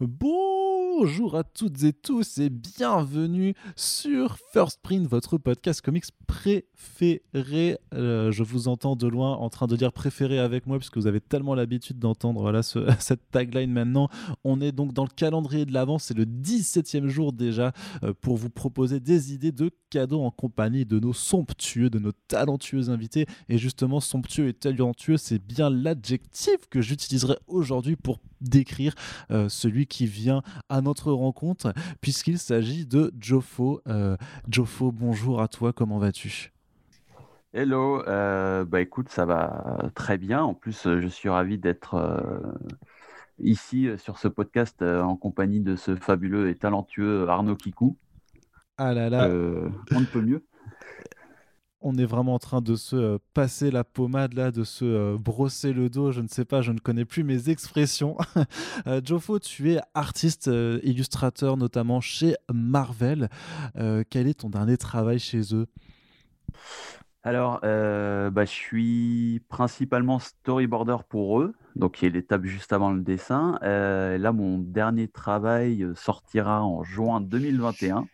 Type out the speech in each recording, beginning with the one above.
Bonjour à toutes et tous et bienvenue sur First Print, votre podcast comics préféré. Euh, je vous entends de loin en train de dire préféré avec moi puisque vous avez tellement l'habitude d'entendre cette tagline maintenant. On est donc dans le calendrier de l'avance, c'est le 17e jour déjà euh, pour vous proposer des idées de cadeaux en compagnie de nos somptueux, de nos talentueux invités. Et justement, somptueux et talentueux, c'est bien l'adjectif que j'utiliserai aujourd'hui pour décrire euh, celui qui vient à notre rencontre, puisqu'il s'agit de Jofo. Euh, Jofo, bonjour à toi, comment vas-tu? Hello, euh, bah écoute, ça va très bien. En plus, je suis ravi d'être ici sur ce podcast en compagnie de ce fabuleux et talentueux Arnaud Kikou. Ah là là. on ne peut mieux on est vraiment en train de se euh, passer la pommade là, de se euh, brosser le dos. Je ne sais pas, je ne connais plus mes expressions. euh, Jofo, tu es artiste, euh, illustrateur notamment chez Marvel. quel est ton dernier travail chez eux? Alors, bah, je suis principalement storyboarder pour eux, donc y a l'étape juste avant le dessin. là, mon dernier travail sortira en juin 2021.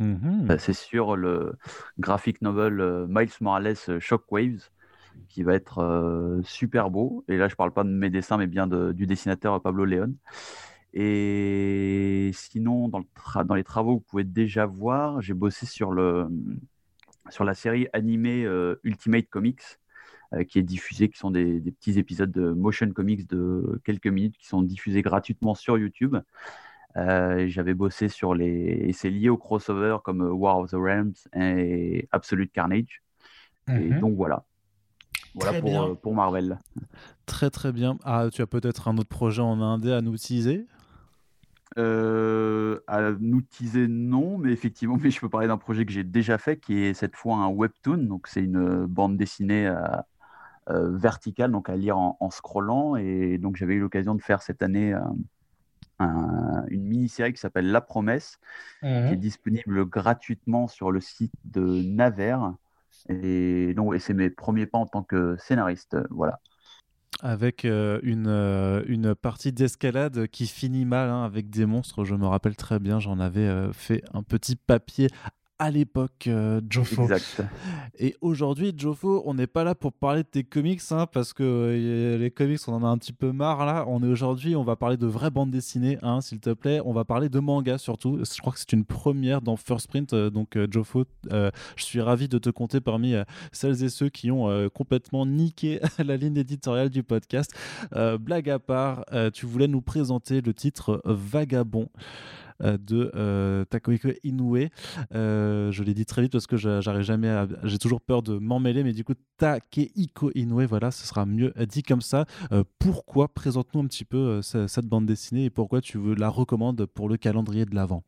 Mmh bah, c'est sur le graphic novel euh, Miles Morales euh, Shockwaves qui va être euh, super beau. Et là, je parle pas de mes dessins, mais bien du dessinateur Pablo León. Et sinon, dans, les travaux, vous pouvez déjà voir, j'ai bossé sur, la série animée Ultimate Comics, qui est diffusée, qui sont des, petits épisodes de motion comics de quelques minutes qui sont diffusés gratuitement sur YouTube. Euh, j'avais bossé sur les. Et c'est lié au crossover comme euh, War of the Realms et Absolute Carnage. Et mhm. donc voilà. Voilà pour, euh, pour, Marvel. Très très bien. Ah, tu as peut-être un autre projet en indé à nous teaser? À nous teaser, non, mais effectivement, mais je peux parler d'un projet que j'ai déjà fait qui est cette fois un webtoon. Donc c'est une bande dessinée verticale, donc à lire en, en scrollant. Et donc j'avais eu l'occasion de faire cette année une mini-série qui s'appelle La Promesse, qui est mhm. disponible gratuitement sur le site de Naver. Et donc, et c'est mes premiers pas en tant que scénariste. Voilà. Avec euh, une, euh, une partie d'escalade qui finit mal hein, avec des monstres, je me rappelle très bien, j'en avais euh, fait un petit papier à l'époque, euh, Jofo. Exact. Et aujourd'hui, Jofo, on n'est pas là pour parler de tes comics, hein, parce que euh, les comics, on en a un petit peu marre là. On est aujourd'hui, on va parler de vraies bandes dessinées, hein, s'il te plaît. On va parler de manga surtout. Je crois que c'est une première dans First Print. Euh, donc, Jofo, je suis ravi de te compter parmi celles et ceux qui ont complètement niqué la ligne éditoriale du podcast. blague à part, tu voulais nous présenter le titre Vagabond. Euh, de euh, Takoiko Inoue. Euh, je l'ai dit très vite parce que j'arrive jamais à. J'ai toujours peur de m'emmêler, mais du coup, Takeiko Inoue, voilà, ce sera mieux dit comme ça. pourquoi? Présente-nous un petit peu cette bande dessinée et pourquoi tu veux la recommandes pour le calendrier de l'Avent?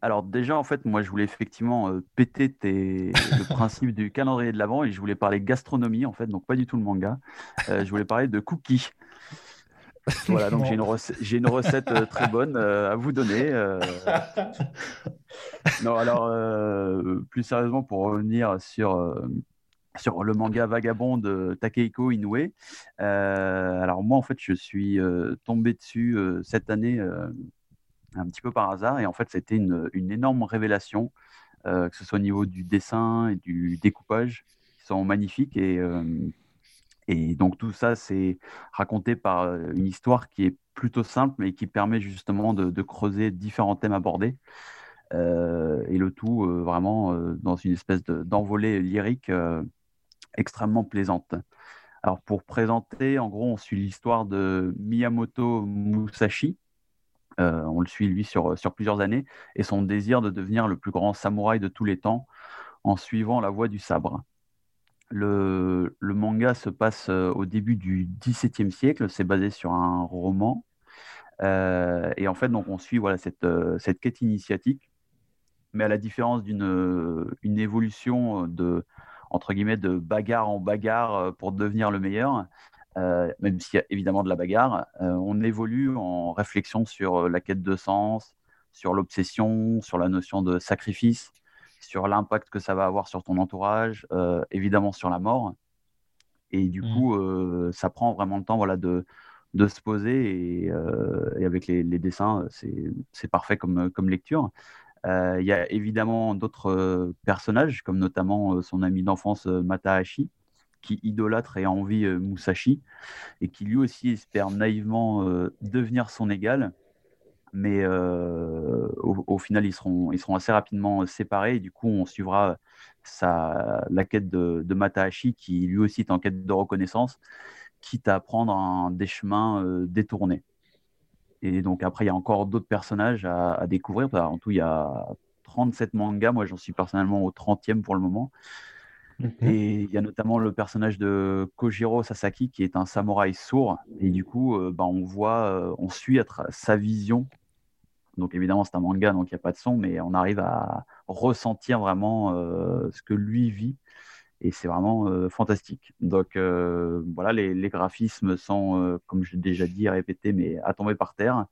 Alors déjà, en fait, moi, je voulais effectivement péter le principe du calendrier de l'Avent et je voulais parler gastronomie, en fait, donc pas du tout le manga. je voulais parler de cookies. Voilà, donc j'ai une, recette, j'ai une recette euh, très bonne euh, à vous donner. Euh. Non, alors, plus sérieusement, pour revenir sur, sur le manga Vagabond de Takehiko Inoue. alors, moi, en fait, je suis tombé dessus cette année un petit peu par hasard. Et en fait, c'était une, une énorme révélation, que ce soit au niveau du dessin et du découpage, qui sont magnifiques. Et et donc tout ça, c'est raconté par euh, une histoire qui est plutôt simple, mais qui permet justement de, creuser différents thèmes abordés. Euh, et le tout euh, vraiment dans une espèce d'envolée lyrique extrêmement plaisante. Alors pour présenter, en gros, on suit l'histoire de Miyamoto Musashi. on le suit lui sur, sur plusieurs années et son désir de devenir le plus grand samouraï de tous les temps en suivant la voie du sabre. Le, manga se passe euh, au début du XVIIe siècle, c'est basé sur un roman. Euh, et en fait, donc, on suit voilà, cette, euh, cette quête initiatique, mais à la différence d'une une évolution de, entre guillemets, de bagarre en bagarre pour devenir le meilleur, même s'il y a évidemment de la bagarre, on évolue en réflexion sur la quête de sens, sur l'obsession, sur la notion de sacrifice, sur l'impact que ça va avoir sur ton entourage, euh, évidemment sur la mort. Et du mmh. coup, euh, ça prend vraiment le temps voilà, de, de se poser et, avec les, dessins, c'est parfait comme, comme lecture. Il y a évidemment d'autres personnages, comme notamment son ami d'enfance Matahashi, qui idolâtre et a envie Musashi, et qui lui aussi espère naïvement devenir son égal mais euh, au, final, ils seront, ils seront assez rapidement séparés. Et du coup, on suivra sa, la quête de, de, Matahashi, qui lui aussi est en quête de reconnaissance, quitte à prendre un, des chemins euh, détournés. Et donc, après, il y a encore d'autres personnages à, découvrir. En tout, il y a 37 mangas. Moi, j'en suis personnellement au 30e pour le moment. Et il y a notamment le personnage de Kojiro Sasaki qui est un samouraï sourd. Et du coup, euh, bah, on voit, on suit sa vision donc évidemment, c'est un manga, donc il n'y a pas de son, mais on arrive à ressentir vraiment euh, ce que lui vit. Et c'est vraiment euh, fantastique. Donc euh, voilà, les, graphismes sont, comme j'ai déjà dit et répété, mais à tomber par terre.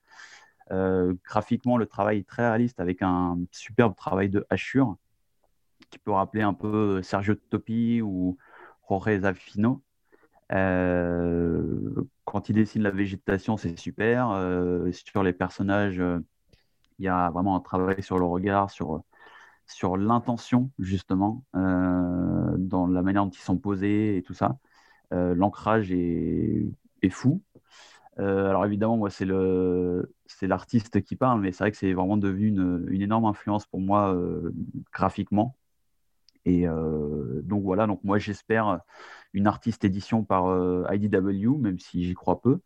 graphiquement, le travail est très réaliste avec un superbe travail de hachure qui peut rappeler un peu Sergio Topi ou Jorge Zafino. quand il dessine la végétation, c'est super. sur les personnages, il y a vraiment un travail sur le regard, sur, sur l'intention, justement, euh, dans la manière dont ils sont posés et tout ça. Euh, l'ancrage est, fou. Euh, alors évidemment, moi, c'est l'artiste qui parle, mais c'est vrai que c'est vraiment devenu une, énorme influence pour moi graphiquement. Et donc voilà, donc moi j'espère une artiste édition par euh, IDW, même si j'y crois peu.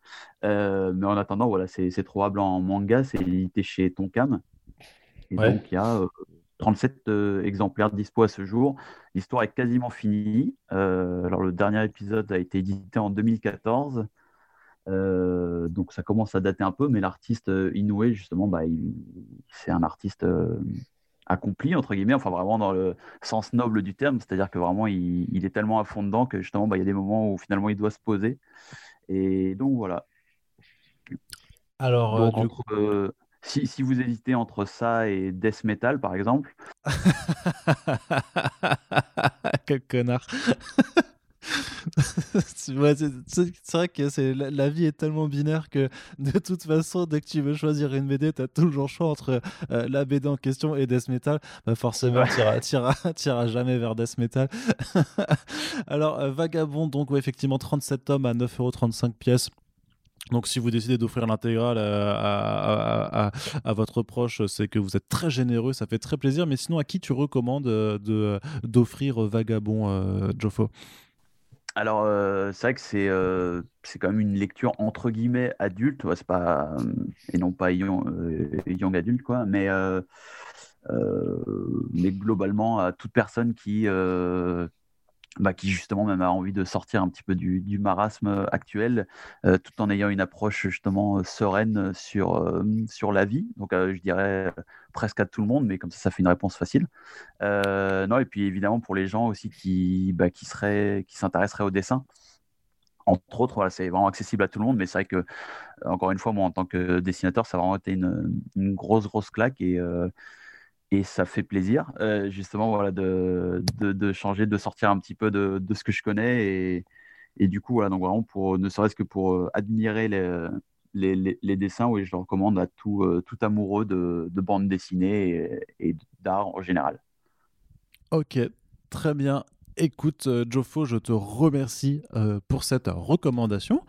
Euh, mais en attendant, voilà, c'est trouvable en manga, c'est édité chez Tonkam. Et donc, il y a 37 euh, exemplaires dispo à ce jour. L'histoire est quasiment finie. alors, le dernier épisode a été édité en 2014. donc ça commence à dater un peu, mais l'artiste Inoue, justement, bah, c'est un artiste accompli, entre guillemets, enfin vraiment dans le sens noble du terme, c'est-à-dire que vraiment il, est tellement à fond dedans que justement bah, il y a des moments où finalement il doit se poser. Et donc voilà. Alors, euh, euh, si, si, vous hésitez entre ça et death metal par exemple. Quel connard. c'est vrai que c'est la, vie est tellement binaire que de toute façon, dès que tu veux choisir une BD, tu as toujours le choix entre euh, la BD en question et Death Metal. Bah forcément, tu n'iras jamais vers Death Metal. Alors, euh, Vagabond, donc effectivement, 37 tomes à 9,35€ pièces. Donc si vous décidez d'offrir l'intégrale à, votre proche, c'est que vous êtes très généreux, ça fait très plaisir. Mais sinon, à qui tu recommandes euh, d'offrir Vagabond, Joffo? Alors, euh, c'est vrai que c'est euh, c'est quand même une lecture entre guillemets adulte, c'est pas euh, et non pas young, young adulte quoi, mais mais globalement à toute personne qui bah, qui justement même a envie de sortir un petit peu du, du marasme actuel, euh, tout en ayant une approche justement sereine sur, euh, sur la vie. Donc euh, je dirais presque à tout le monde, mais comme ça, ça fait une réponse facile. non, et puis évidemment pour les gens aussi qui, bah, qui, seraient, qui s'intéresseraient au dessin. Entre autres, voilà, c'est vraiment accessible à tout le monde, mais c'est vrai que, encore une fois, moi, en tant que dessinateur, ça a vraiment été une, une grosse, grosse claque. Et, et ça fait plaisir, justement, voilà, de, de, changer, de sortir un petit peu de, de ce que je connais. Et, et, du coup, voilà, donc vraiment, pour, ne serait-ce que pour admirer les, les, les, dessins, oui, je le recommande à tout, tout amoureux de, de bande dessinée et d'art en général. Ok, très bien. Écoute, Joffo, je te remercie pour cette recommandation.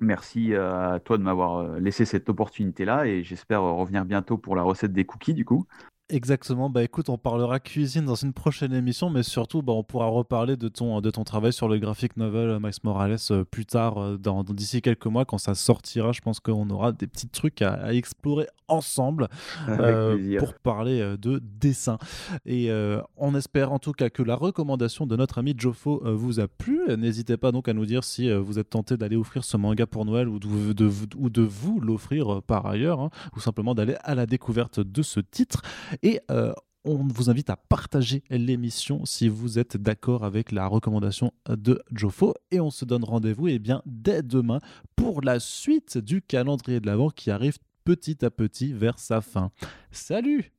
Merci à toi de m'avoir euh, laissé cette opportunité-là et j'espère revenir bientôt pour la recette des cookies du coup. Exactement. Bah écoute, on parlera cuisine dans une prochaine émission, mais surtout, bah, on pourra reparler de ton, de ton travail sur le graphic novel Max Morales euh, plus tard, euh, dans, d'ici quelques mois, quand ça sortira. Je pense qu'on aura des petits trucs à, explorer ensemble euh, pour parler de dessin. Et on espère en tout cas que la recommandation de notre ami Joffo vous a plu. N'hésitez pas donc à nous dire si vous êtes tenté d'aller offrir ce manga pour Noël ou de, de, ou de vous l'offrir par ailleurs, hein, ou simplement d'aller à la découverte de ce titre. Et euh, on vous invite à partager l'émission si vous êtes d'accord avec la recommandation de Jofo. Et on se donne rendez-vous eh dès demain pour la suite du calendrier de l'Avent qui arrive petit à petit vers sa fin. Salut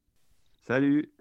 Salut